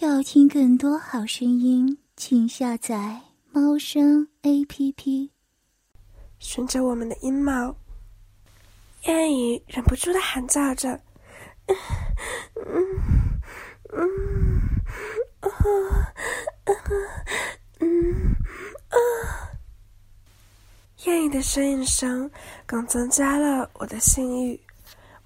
要听更多好声音，请下载猫声 A P P。顺着我们的阴毛，燕雨忍不住的喊叫着：“嗯嗯嗯啊嗯啊！”燕雨的呻吟声更增加了我的性欲。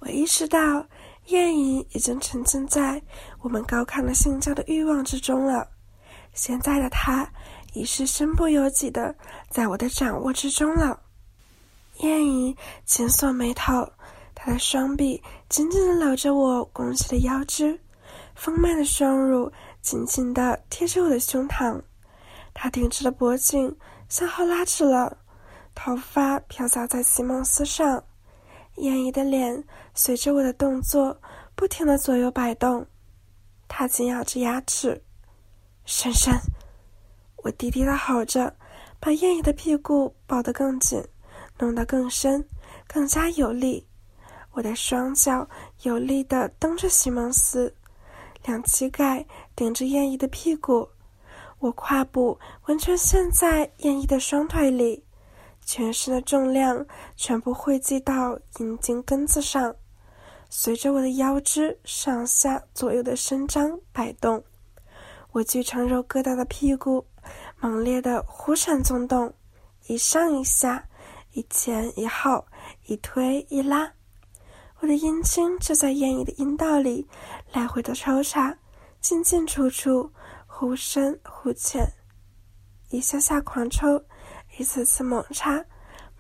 我意识到。燕影已经沉浸在我们高亢的性交的欲望之中了。现在的他已是身不由己的在我的掌握之中了。燕姨紧锁眉头，她的双臂紧紧的搂着我拱起的腰肢，丰满的双乳紧紧的贴着我的胸膛。他挺直的脖颈向后拉直了，头发飘洒在席梦思上。燕姨的脸随着我的动作不停的左右摆动，他紧咬着牙齿，深深，我低低的吼着，把燕姨的屁股抱得更紧，弄得更深，更加有力。我的双脚有力的蹬着席梦思，两膝盖顶着燕姨的屁股，我胯部完全陷在燕姨的双腿里。全身的重量全部汇集到阴茎根子上，随着我的腰肢上下左右的伸张摆动，我巨长肉疙瘩的屁股猛烈的忽闪纵动，一上一下，一前一后，一推一拉，我的阴茎就在艳姨的阴道里来回的抽插，进进出出，忽深忽浅，一下下狂抽。一次次猛插，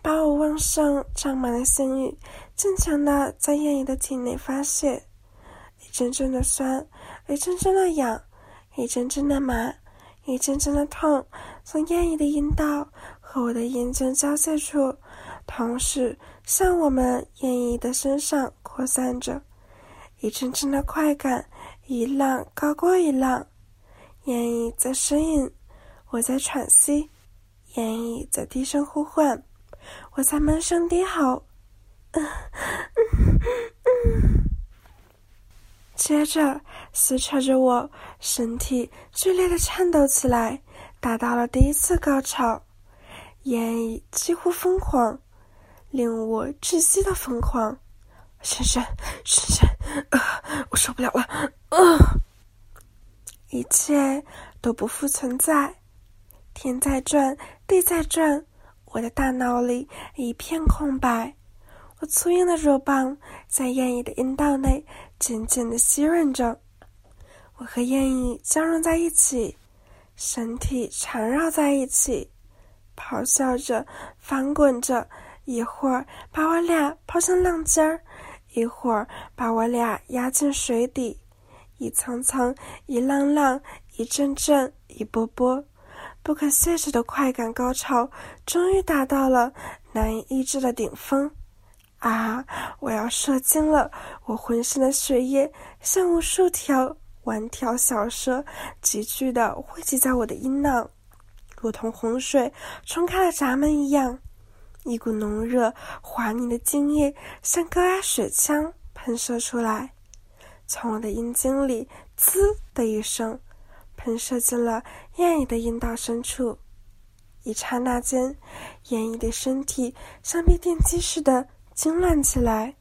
把我旺盛胀满的性欲尽情的在燕姨的体内发泄，一阵阵的酸，一阵阵的痒，一阵阵的麻，一阵阵的痛，从燕姨的阴道和我的阴茎交界处，同时向我们燕姨的身上扩散着，一阵阵的快感，一浪高过一浪，燕姨在呻吟，我在喘息。燕姨在低声呼唤，我在闷声低吼。嗯嗯嗯，接着撕扯着我身体，剧烈的颤抖起来，达到了第一次高潮。燕翼几乎疯狂，令我窒息的疯狂。深深深深，啊，我受不了了，啊！一切都不复存在。天在转，地在转，我的大脑里一片空白。我粗硬的肉棒在燕姨的阴道内渐渐的吸润着，我和燕姨交融在一起，身体缠绕在一起，咆哮着，翻滚着，一会儿把我俩抛向浪尖儿，一会儿把我俩压进水底，一层层，一浪浪，一阵阵，一波波。不可卸制的快感高潮终于达到了难以抑制的顶峰，啊！我要射精了！我浑身的血液像无数条弯条小蛇急剧的汇集在我的阴囊，如同洪水冲开了闸门一样，一股浓热滑腻的精液像高压水枪喷射出来，从我的阴茎里“滋”的一声。喷射进了燕姨的阴道深处，一刹那间，燕姨的身体像被电击似的痉挛起来，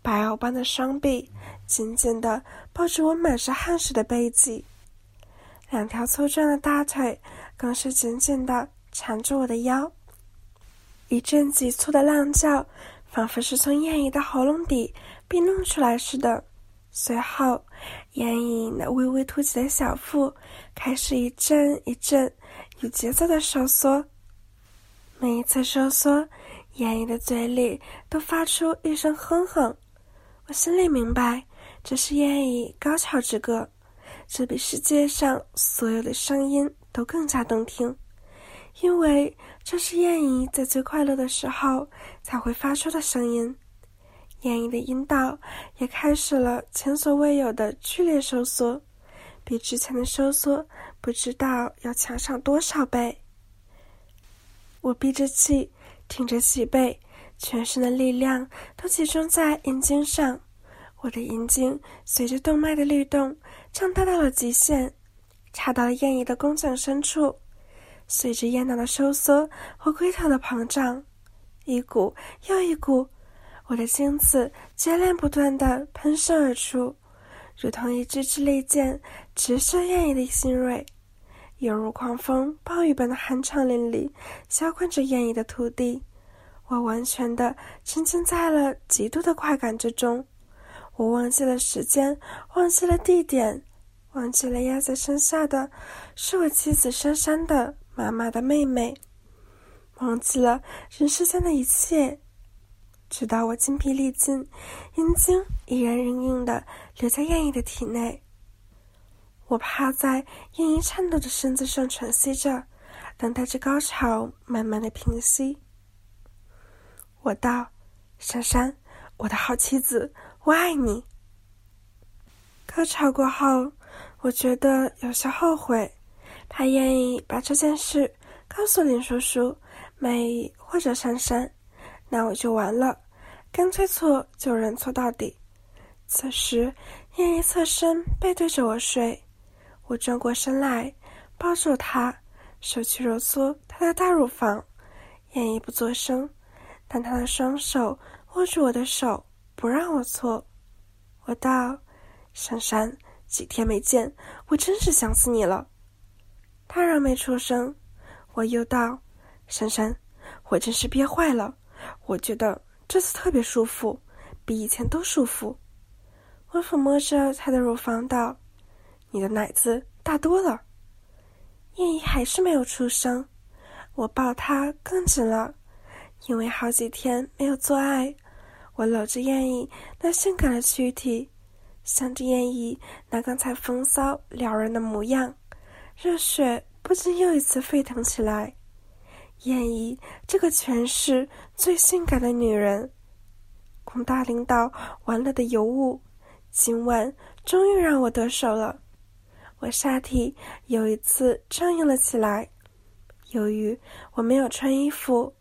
白藕般的双臂紧紧地抱着我满是汗水的背脊，两条粗壮的大腿更是紧紧地缠住我的腰。一阵急促的浪叫，仿佛是从燕姨的喉咙底被弄出来似的。随后，燕姨那微微凸起的小腹开始一阵一阵有节奏的收缩。每一次收缩，燕姨的嘴里都发出一声哼哼。我心里明白，这是燕姨高潮之歌，这比世界上所有的声音都更加动听，因为这是燕姨在最快乐的时候才会发出的声音。燕姨的阴道也开始了前所未有的剧烈收缩，比之前的收缩不知道要强上多少倍。我闭着气，挺着脊背，全身的力量都集中在阴茎上，我的阴茎随着动脉的律动胀大到了极限，插到了燕姨的宫颈深处。随着咽囊的收缩和龟头的膨胀，一股又一股，我的精子接连不断的喷射而出，如同一支支利箭，直射燕姨的心蕊，犹如狂风暴雨般的酣畅淋漓，浇灌着艳姨的土地。我完全的沉浸在了极度的快感之中，我忘记了时间，忘记了地点，忘记了压在身下的是我妻子珊珊的。妈妈的妹妹，忘记了人世间的一切，直到我精疲力尽，阴茎依然硬硬的留在艳姨的体内。我趴在燕姨颤抖的身子上喘息着，等待着高潮慢慢的平息。我道：“珊珊，我的好妻子，我爱你。”高潮过后，我觉得有些后悔。他愿意把这件事告诉林叔叔、梅或者珊珊，那我就完了，干脆错就认错到底。此时，燕姨侧身背对着我睡，我转过身来抱住她，手去揉搓她的大乳房。燕姨不作声，但她的双手握住我的手，不让我错。我道：“珊珊，几天没见，我真是想死你了。”他仍没出声，我又道：“珊珊，我真是憋坏了。我觉得这次特别舒服，比以前都舒服。”我抚摸着他的乳房道：“你的奶子大多了。”燕姨还是没有出声，我抱她更紧了，因为好几天没有做爱，我搂着燕姨那性感的躯体，想着燕姨那刚才风骚撩人的模样。热血不禁又一次沸腾起来。燕姨这个全市最性感的女人，龚大领导玩乐的尤物，今晚终于让我得手了。我下体又一次僵硬了起来。由于我没有穿衣服，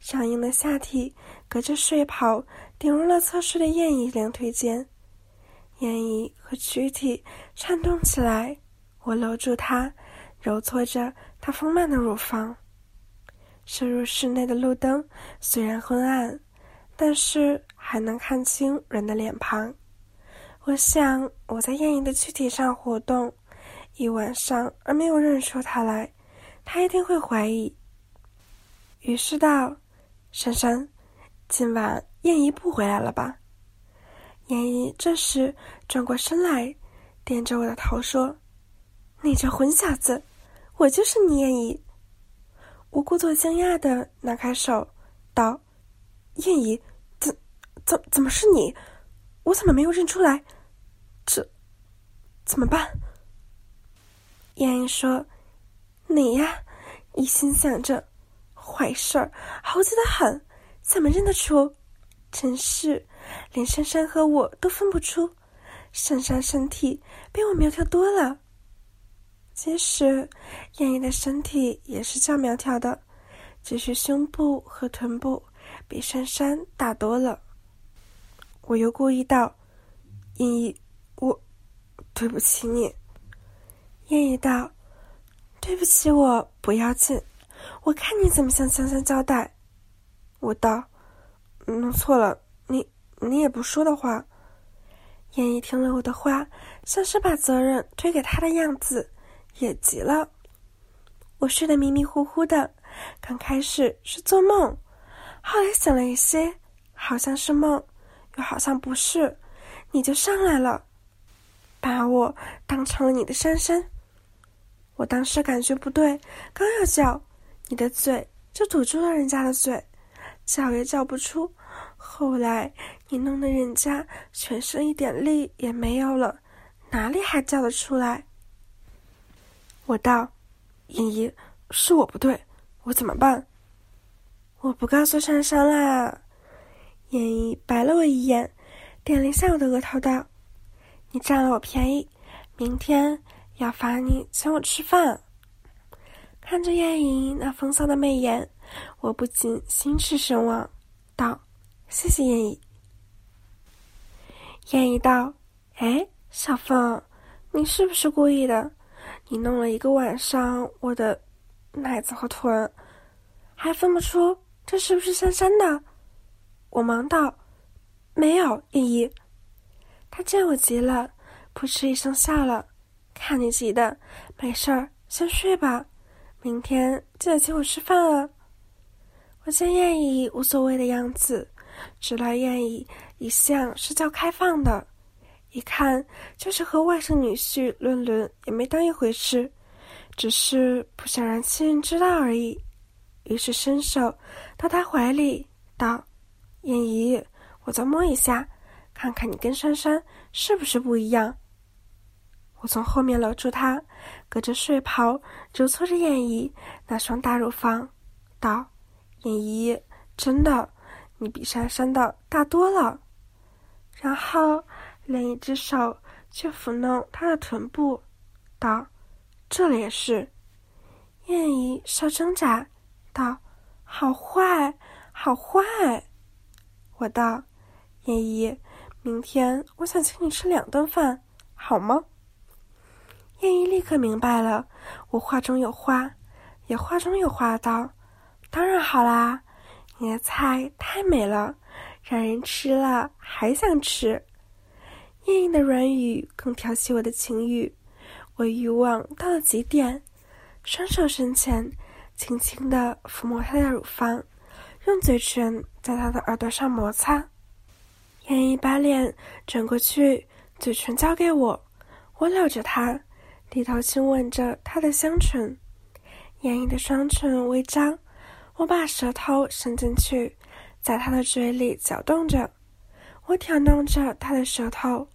僵硬的下体隔着睡袍顶入了侧睡的燕姨两腿间，燕姨和躯体颤动起来。我搂住她。揉搓着她丰满的乳房。射入室内的路灯虽然昏暗，但是还能看清人的脸庞。我想我在燕姨的躯体上活动一晚上，而没有认出他来，他一定会怀疑。于是道：“珊珊，今晚燕姨不回来了吧？”燕姨这时转过身来，点着我的头说：“你这混小子！”我就是你燕姨。我故作惊讶的拿开手，道：“燕姨，怎怎怎么是你？我怎么没有认出来？这怎么办？”燕燕说：“你呀，一心想着坏事儿，猴急的很，怎么认得出？真是连珊珊和我都分不出。珊珊身体比我苗条多了。”其实，燕燕的身体也是较苗条的，只是胸部和臀部比珊珊大多了。我又故意道：“燕燕，我对不起你。”燕姨道：“对不起我不要紧，我看你怎么向香香交代。”我道：“弄错了，你你也不说的话。”燕姨听了我的话，像是把责任推给他的样子。也急了，我睡得迷迷糊糊的，刚开始是做梦，后来想了一些，好像是梦，又好像不是，你就上来了，把我当成了你的珊珊。我当时感觉不对，刚要叫，你的嘴就堵住了人家的嘴，叫也叫不出。后来你弄得人家全身一点力也没有了，哪里还叫得出来？我道：“茵茵，是我不对，我怎么办？”我不告诉珊珊啦。茵茵白了我一眼，点了一下我的额头，道：“你占了我便宜，明天要罚你请我吃饭。”看着燕莹那风骚的媚眼，我不禁心驰神往，道：“谢谢燕莹。”燕姨道：“哎，小凤，你是不是故意的？你弄了一个晚上我的奶子和臀，还分不出这是不是珊珊的？”我忙道：“没有，燕姨。”他见我急了，扑哧一声笑了。看你急的，没事儿，先睡吧。明天记得请我吃饭啊。我见燕姨无所谓的样子，知道燕姨一向是较开放的，一看就是和外甥女婿论论也没当一回事，只是不想让亲人知道而已。于是伸手到他怀里，道：“燕姨，我再摸一下。”看看你跟珊珊是不是不一样？我从后面搂住她，隔着睡袍揉搓着燕姨那双大乳房，道：“燕姨，真的，你比珊珊的大多了。”然后另一只手去抚弄她的臀部，道：“这里也是。”燕姨稍挣扎，道：“好坏，好坏。”我道：“燕姨。”明天我想请你吃两顿饭，好吗？燕姨立刻明白了，我话中有话，也话中有话道：“当然好啦，你的菜太美了，让人吃了还想吃。”燕姨的软语更挑起我的情欲，我欲望到了极点，双手伸前，轻轻地抚摸她的乳房，用嘴唇在她的耳朵上摩擦。燕姨把脸转过去，嘴唇交给我，我搂着她，低头亲吻着她的香唇。燕姨的双唇微张，我把舌头伸进去，在她的嘴里搅动着。我挑弄着她的舌头，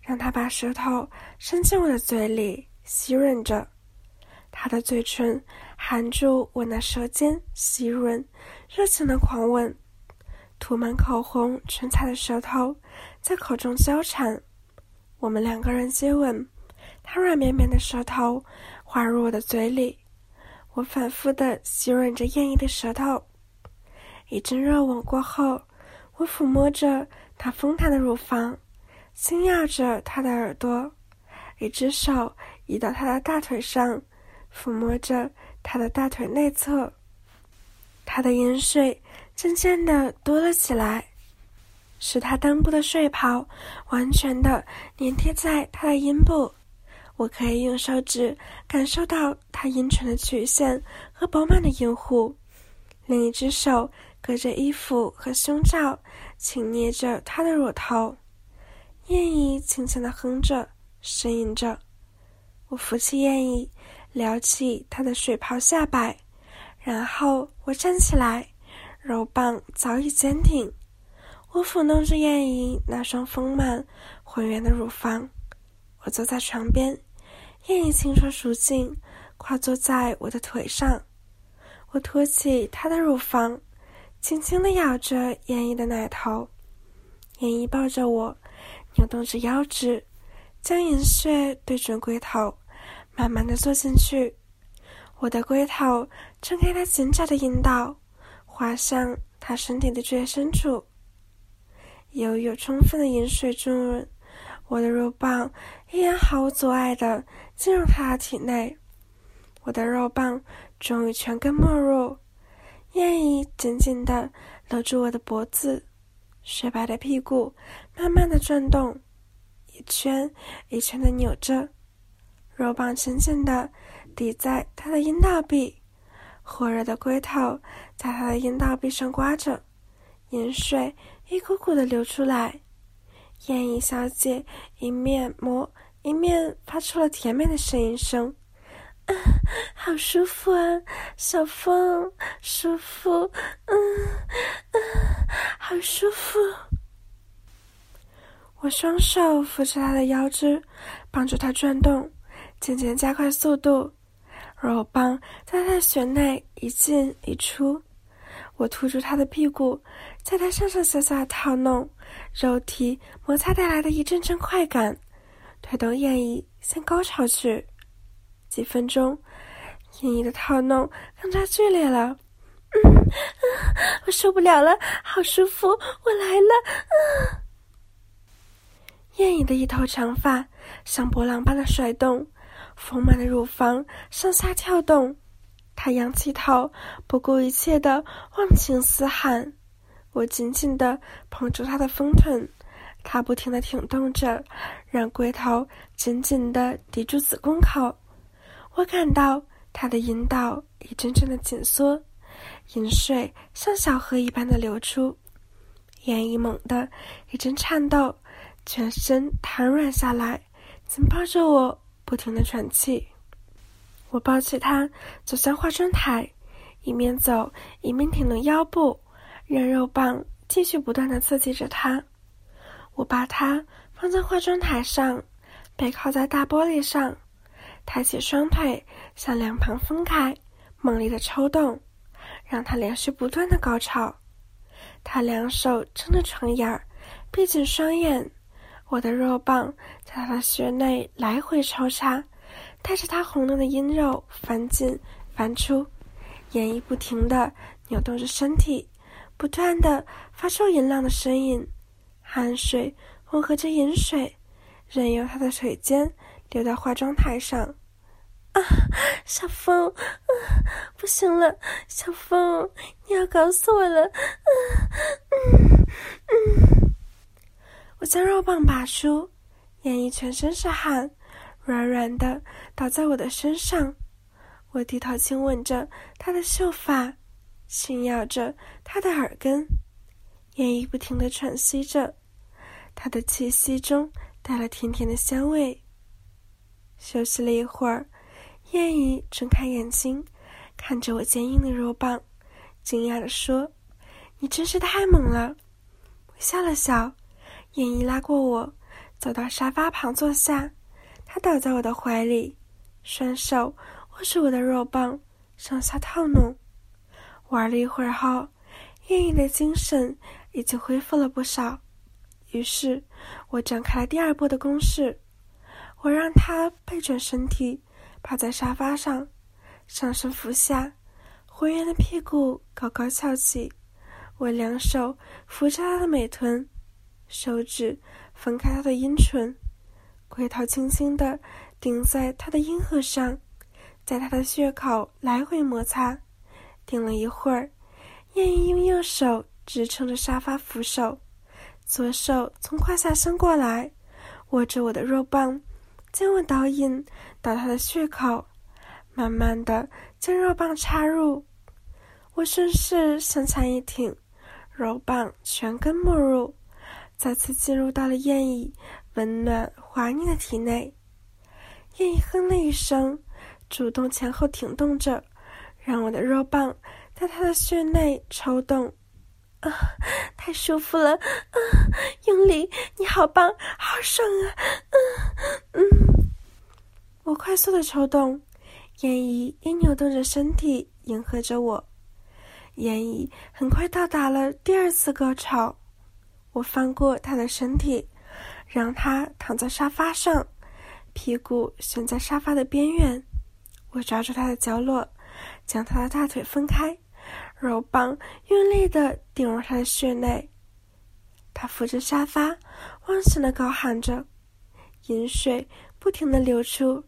让她把舌头伸进我的嘴里，吸吮着。她的嘴唇含住我那舌尖，吸吮，热情的狂吻。涂满口红、唇彩的舌头在口中交缠，我们两个人接吻，他软绵绵的舌头滑入我的嘴里，我反复的吸吮着艳姨的舌头。一阵热吻过后，我抚摸着她丰弹的乳房，轻咬着她的耳朵，一只手移到她的大腿上，抚摸着她的大腿内侧，她的饮水。渐渐的多了起来，使他裆部的睡袍完全的粘贴在他的阴部。我可以用手指感受到他阴唇的曲线和饱满的阴户，另一只手隔着衣服和胸罩轻捏着他的乳头。燕姨轻轻的哼着，呻吟着。我扶起燕姨，撩起她的水袍下摆，然后我站起来。肉棒早已坚挺，我抚弄着燕姨那双丰满浑圆的乳房。我坐在床边，燕姨轻说熟尽，跨坐在我的腿上。我托起她的乳房，轻轻地咬着燕姨的奶头。燕姨抱着我，扭动着腰肢，将银穴对准龟头，慢慢地坐进去。我的龟头撑开她紧窄的阴道。滑向他身体的最深处，由于有充分的饮水滋润，我的肉棒依然毫无阻碍地进入他的体内。我的肉棒终于全根没入，燕姨紧紧地搂住我的脖子，雪白的屁股慢慢地转动，一圈一圈地扭着，肉棒紧紧地抵在他的阴道壁。火热的龟头在他的阴道壁上刮着，盐水一股股的流出来。燕姨小姐一面摸一面发出了甜美的呻吟声：“啊，好舒服啊，小风，舒服，嗯，啊，好舒服。”我双手扶着他的腰肢，帮助他转动，渐渐加快速度。肉棒在他的穴内一进一出，我突住他的屁股，在他上上下下的套弄，肉体摩擦带来的一阵阵快感，推动燕姨向高潮去。几分钟，燕姨的套弄更加剧烈了。嗯，我受不了了，好舒服，我来了。燕姨的一头长发像波浪般的甩动，丰满的乳房上下跳动。她仰起头，不顾一切的忘情嘶喊。我紧紧的捧住她的丰臀，她不停的挺动着，让龟头紧紧的抵住子宫口。我感到她的阴道一阵阵的紧缩，饮水像小河一般的流出。燕姨猛地一阵颤抖，全身瘫软下来，紧抱着我，不停的喘气。我抱起他，走向化妆台，一面走一面挺动腰部，让肉棒继续不断的刺激着他。我把它放在化妆台上，背靠在大玻璃上，抬起双腿向两旁分开，猛烈的抽动，让他连续不断的高潮。他两手撑着床沿儿，闭紧双眼，我的肉棒在他的穴内来回抽插。带着他红嫩的阴肉翻进翻出，演绎不停地扭动着身体，不断地发出淫浪的声音，汗水混合着盐水，任由他的腿尖流到化妆台上。啊，小风，啊，不行了，小风，你要搞死我了！啊嗯嗯，我将肉棒拔出，眼翼全身是汗。软软的倒在我的身上，我低头亲吻着他的秀发，轻咬着他的耳根，燕姨不停的喘息着，他的气息中带了甜甜的香味。休息了一会儿，燕姨睁开眼睛，看着我坚硬的肉棒，惊讶地说：“你真是太猛了。”我笑了笑，燕姨拉过我，走到沙发旁坐下。他倒在我的怀里，双手握住我的肉棒，上下套弄。玩了一会儿后，燕姨的精神已经恢复了不少。于是，我展开了第二波的攻势。我让他背转身体，趴在沙发上，上身俯下，浑圆的屁股高高翘起。我两手扶着他的美臀，手指分开他的阴唇。龟头轻轻地顶在他的阴核上，在他的血口来回摩擦，顶了一会儿，燕姨用右手支撑着沙发扶手，左手从胯下伸过来，握着我的肉棒，将我导引到他的血口，慢慢的将肉棒插入，我顺势向前一挺，肉棒全根没入，再次进入到了燕姨。温暖滑腻的体内，燕姨哼了一声，主动前后挺动着，让我的肉棒在他的穴内抽动。啊，太舒服了！啊，用力！你好棒，好爽啊！嗯嗯，我快速的抽动，燕姨也扭动着身体迎合着我。燕姨很快到达了第二次高潮，我翻过她的身体。让他躺在沙发上，屁股悬在沙发的边缘。我抓住他的角落，将他的大腿分开，肉棒用力地顶入他的穴内。他扶着沙发，忘情地高喊着，饮水不停地流出，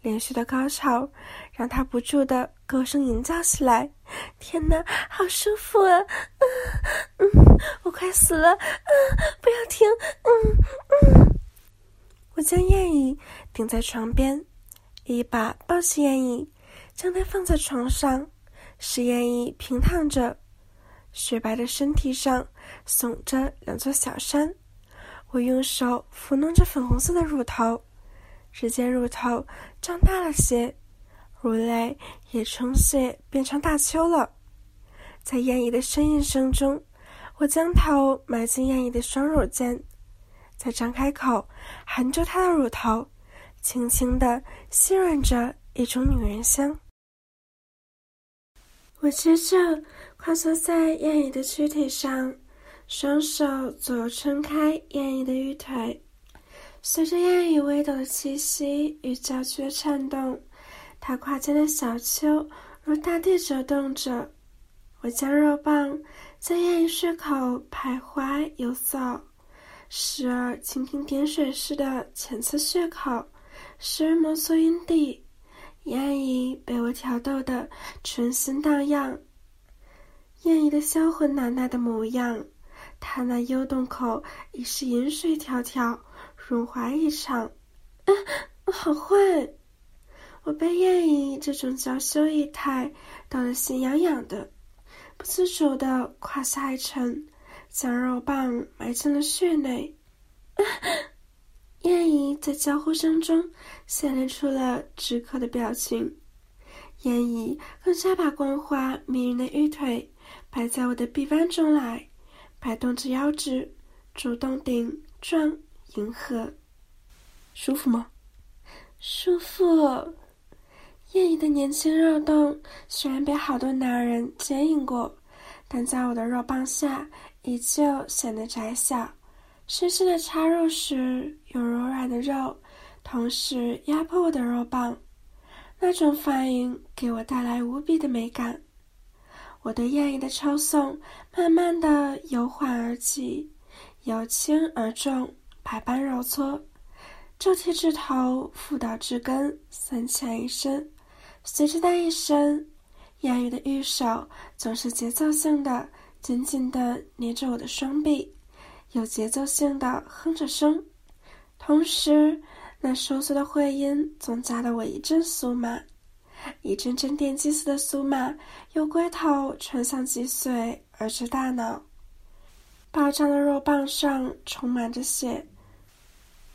连续的高潮让他不住的高声吟叫起来。天哪，好舒服啊！嗯嗯，我快死了！嗯，不要停！嗯嗯，我将燕姨顶在床边，一把抱起燕姨，将她放在床上，使燕姨平躺着，雪白的身体上耸着两座小山。我用手抚弄着粉红色的乳头，只见乳头胀大了些。乳类也充血变成大丘了，在燕姨的呻吟声中，我将头埋进燕姨的双乳间，再张开口含住她的乳头，轻轻地吸吮着一种女人香。我接着跨坐在燕姨的躯体上，双手左右撑开燕姨的玉腿，随着燕姨微抖的气息与娇躯的颤动。她胯间的小丘如大地折动着，我将肉棒在燕姨血口徘徊游走，时而蜻蜓点水似的浅刺血口，时而摩挲阴蒂。燕姨被我挑逗得春心荡漾。燕姨的销魂奶奶的模样，她那幽洞口已是银水迢迢，润滑异常。啊，好坏！我被燕姨这种娇羞仪态逗得心痒痒的，不自主的胯下一沉，将肉棒埋进了穴内。燕姨在娇呼声中显露出了止渴的表情，燕姨更加把光滑迷人的玉腿摆在我的臂弯中来，摆动着腰肢，主动顶撞迎合。舒服吗？舒服。燕姨的年轻肉洞虽然被好多男人牵引过，但在我的肉棒下依旧显得窄小。深深的插入时，有柔软的肉同时压迫我的肉棒，那种反应给我带来无比的美感。我对燕姨的抽送慢慢的由缓而急，由轻而重，百般揉搓，骤起至头，腹到至根，三浅一伸。随着那一伸，燕姨的玉手总是节奏性的紧紧的捏着我的双臂，有节奏性的哼着声，同时那收缩的会阴总夹得我一阵酥麻，一阵阵电击似的酥麻由龟头传向脊髓而至大脑，饱胀的肉棒上充满着血。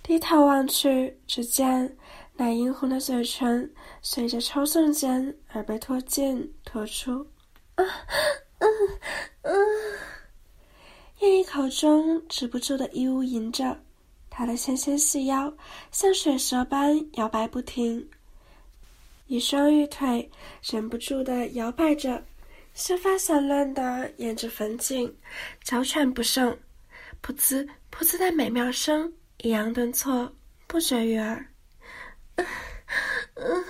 低头望去，只见。那殷红的嘴唇随着抽送间而被拖进拖出，啊，嗯嗯，燕姨口中止不住的咿呜吟着，她的纤纤细腰像水蛇般摇摆不停，一双玉腿忍不住的摇摆着，秀发散乱的沿着粉颈，娇喘不胜，噗呲噗呲的美妙声抑扬顿挫，不绝于耳。嗯，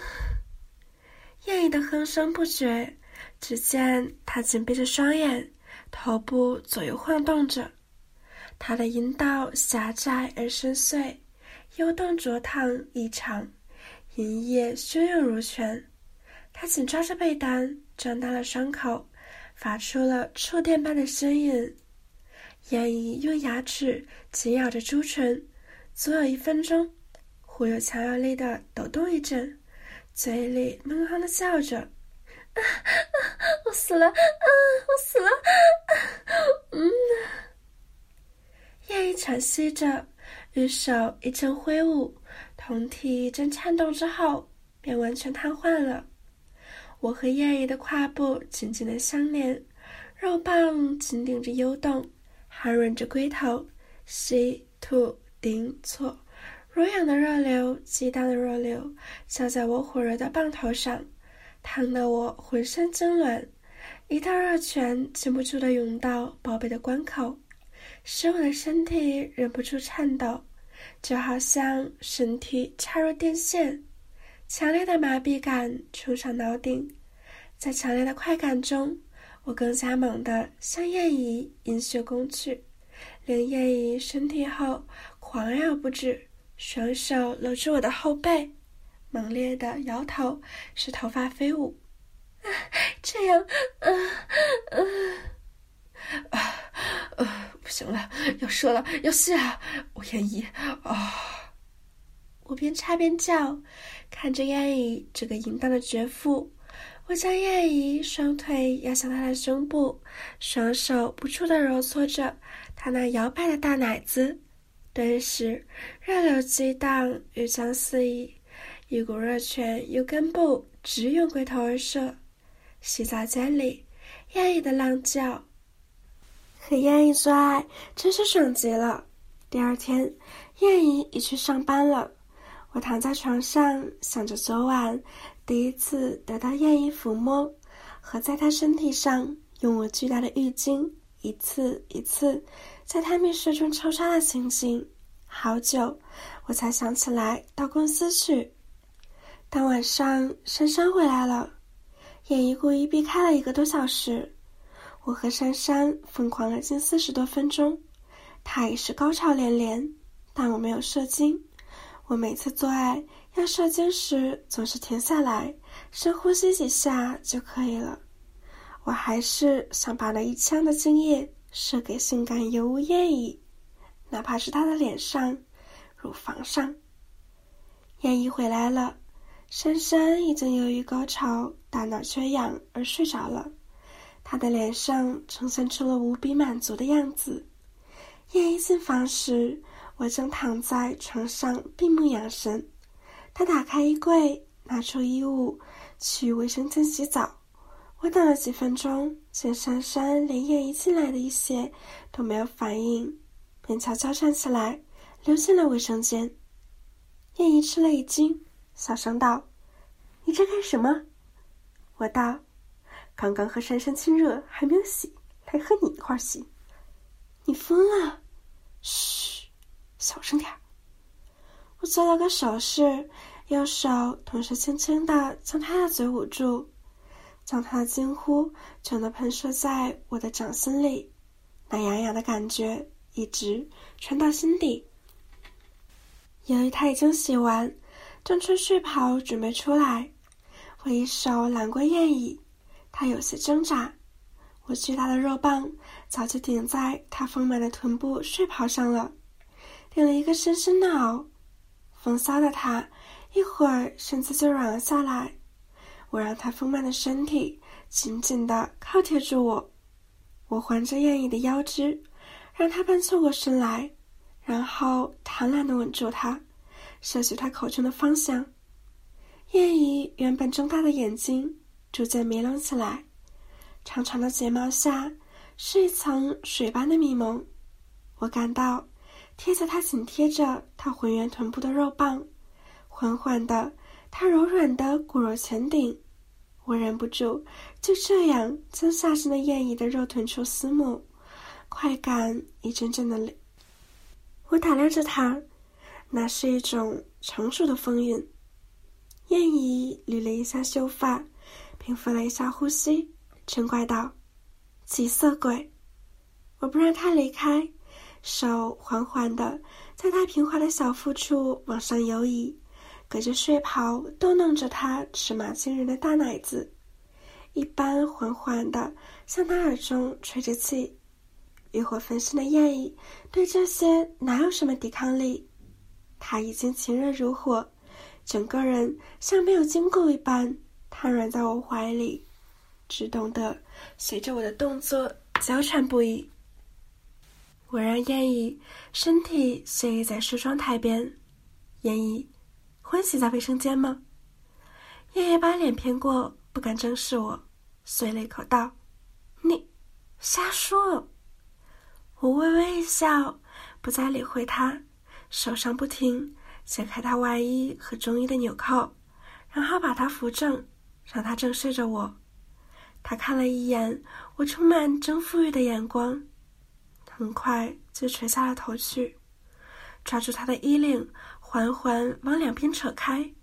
燕姨的哼声不绝，只见她紧闭着双眼，头部左右晃动着。她的阴道狭窄而深邃，幽洞灼烫异常，阴液汹涌如泉。她紧抓着被单，张大了伤口，发出了触电般的呻吟。燕姨用牙齿紧咬着朱唇，足有一分钟。忽又强有力的抖动一阵，嘴里闷哼的叫着：“，我死了！啊，我死了！”嗯。叶一喘息着，玉手一阵挥舞，酮体一阵颤动之后，便完全瘫痪了。我和叶一的胯部紧紧的相连，肉棒紧顶着幽洞，含润着龟头，吸吐顶搓。如痒的热流，激荡的热流，浇在我火热的棒头上，烫得我浑身痉挛。一道热泉禁不住的涌到宝贝的关口，使我的身体忍不住颤抖，就好像身体插入电线。强烈的麻痹感冲上脑顶，在强烈的快感中，我更加猛地向燕姨阴血攻去，令燕姨身体后狂摇不止。双手搂住我的后背，猛烈的摇头，使头发飞舞。这样，啊，啊，啊，不行了，要射了，要泄了！我燕姨，啊！我边插边叫，看着燕姨这个淫荡的绝妇，我将燕姨双腿压向她的胸部，双手不住的揉搓着她那摇摆的大奶子。顿时，热流激荡，欲将四溢，一股热泉由根部直涌龟头而射。洗澡间里，燕姨的浪叫，和燕姨做爱真是爽极了。第二天，燕姨已去上班了，我躺在床上，想着昨晚第一次得到燕姨抚摸，和在她身体上用我巨大的浴巾一次一次。在她密室中抽插的情景，好久我才想起来到公司去。当晚上珊珊回来了，演一故意避开了一个多小时。我和珊珊疯狂了近四十多分钟，她已是高潮连连，但我没有射精。我每次做爱要射精时，总是停下来深呼吸几下就可以了。我还是想把那一腔的精液射给性感尤物艳姨，哪怕是她的脸上、乳房上。艳姨回来了，珊珊已经由于高潮、大脑缺氧而睡着了，她的脸上呈现出了无比满足的样子。艳姨进房时，我正躺在床上闭目养神。她打开衣柜，拿出衣物，去卫生间洗澡。我等了几分钟，见珊珊连燕姨进来的一些都没有反应，便悄悄站起来，溜进了卫生间。燕姨吃了一惊，小声道：“你在干什么？”我道：“刚刚和珊珊亲热，还没有洗，来和你一块洗。”你疯了！嘘，小声点儿。我做了个手势，右手同时轻轻的将她的嘴捂住。将他的惊呼全都喷射在我的掌心里，那痒痒的感觉一直传到心底。由于他已经洗完，正穿睡袍准备出来，我一手揽过燕椅，他有些挣扎。我巨大的肉棒早就顶在她丰满的臀部睡袍上了，顶了一个深深的凹。风骚的他一会儿身子就软了下来。我让他丰满的身体紧紧地靠贴住我，我环着燕姨的腰肢，让他半侧过身来，然后贪婪地吻住她，摄取他口中的方向。燕姨原本睁大的眼睛逐渐迷拢起来，长长的睫毛下是一层水般的迷蒙。我感到贴着她紧贴着她浑圆臀部的肉棒，缓缓的，她柔软的骨肉前顶。我忍不住就这样将下身的艳姨的肉臀处撕抹，快感一阵阵的。我打量着她，那是一种成熟的风韵。燕姨捋了一下秀发，平复了一下呼吸，嗔怪道：“急色鬼！”我不让他离开，手缓缓的在他平滑的小腹处往上游移。隔着睡袍逗弄着他尺码惊人的大奶子，一般缓缓的向他耳中吹着气。欲火焚身的燕姨对这些哪有什么抵抗力？他已经情热如火，整个人像没有经过一般瘫软在我怀里，只懂得随着我的动作娇喘不已。我让燕姨身体随意在梳妆台边，燕姨。欢喜在卫生间吗？燕姨把脸偏过，不敢正视我，碎了一口道：“你瞎说。”我微微一笑，不再理会他，手上不停解开他外衣和中衣的纽扣，然后把他扶正，让他正视着我。他看了一眼我充满征服欲的眼光，很快就垂下了头去，抓住他的衣领。缓缓往两边扯开，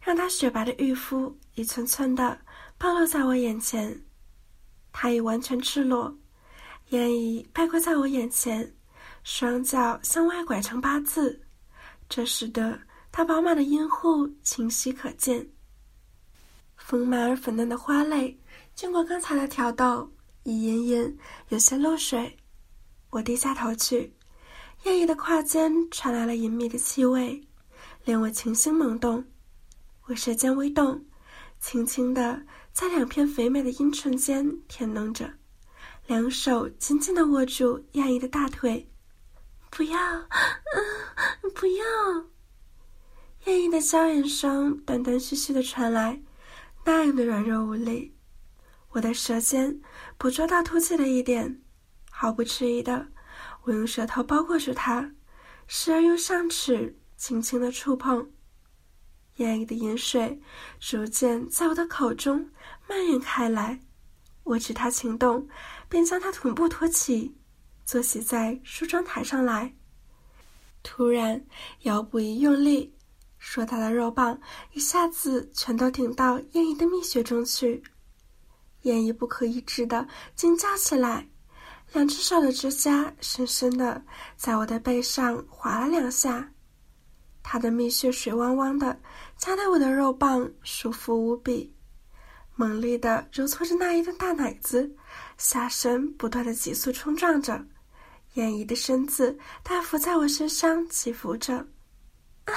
让他雪白的玉肤一寸寸的暴露在我眼前。他已完全赤裸，眼已败跪在我眼前，双脚向外拐成八字，这使得他饱满的阴户清晰可见。丰满而粉嫩的花蕾经过刚才的挑逗，已隐隐有些漏水。我低下头去。艳丽的胯间传来了隐秘的气味，令我情心萌动。我舌尖微动，轻轻的在两片肥美的阴唇间舔弄着，两手紧紧的握住艳丽的大腿。不要，嗯，不要！艳丽的娇吟声断断续续的传来，那样的软弱无力。我的舌尖捕捉到凸起的一点，毫不迟疑的。我用舌头包裹住它，时而用上齿轻轻的触碰。艳丽的饮水逐渐在我的口中蔓延开来。我知他情动，便将他臀部托起，坐席在梳妆台上来。突然，腰部一用力，硕大的肉棒一下子全都顶到艳姨的蜜穴中去。艳姨不可抑制的惊叫起来。两只手的指甲深深的在我的背上划了两下，它的蜜穴水汪汪的，夹得我的肉棒舒服无比，猛烈的揉搓着那一顿大奶子，下身不断的急速冲撞着，燕姨的身子大幅在我身上起伏着，啊，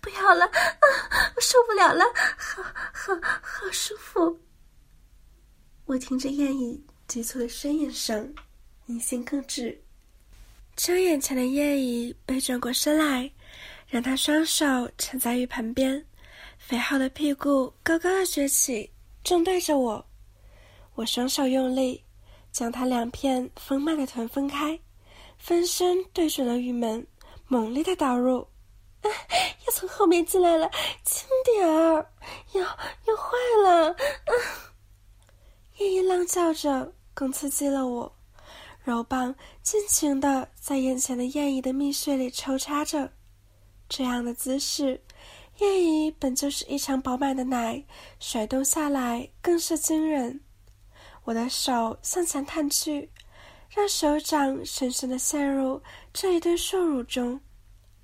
不要了，啊，我受不了了，好好好舒服。我听着燕姨急促的呻吟声，音心更滞。只有眼前的燕姨背转过身来，让她双手撑在浴盆边，肥厚的屁股高高的撅起，正对着我。我双手用力，将她两片丰满的臀分开，分身对准了玉门，猛烈的导入。啊，又从后面进来了，轻点儿，又又坏了！啊！夜莺浪叫着，更刺激了我。柔棒尽情的在眼前的燕姨的蜜穴里抽插着，这样的姿势，燕姨本就是异常饱满的奶，甩动下来更是惊人。我的手向前探去，让手掌深深的陷入这一堆硕乳中，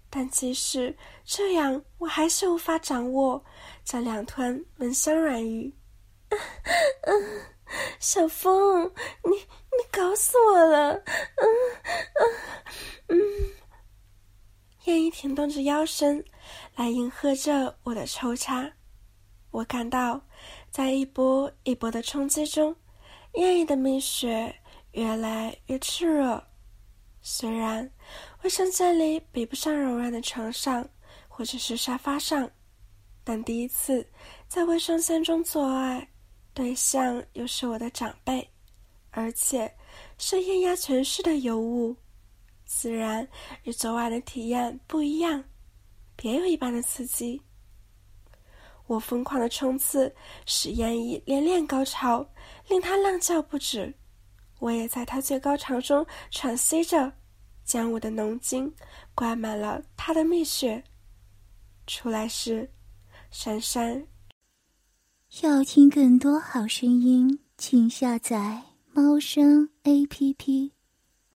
但即使这样，我还是无法掌握这两团温香软玉。嗯。小风，你你搞死我了！嗯嗯嗯。燕姨挺动着腰身，来迎合着我的抽插。我感到，在一波一波的冲击中，燕姨的蜜穴越来越炽热。虽然卫生间里比不上柔软的床上或者是沙发上，但第一次在卫生间中做爱。对象又是我的长辈，而且是艳压全市的尤物，自然与昨晚的体验不一样，别有一般的刺激。我疯狂的冲刺使燕姨连连高潮，令他浪叫不止。我也在它最高潮中喘息着，将我的浓精灌满了它的蜜穴。出来时，珊珊。要听更多好声音，请下载猫声 A P P。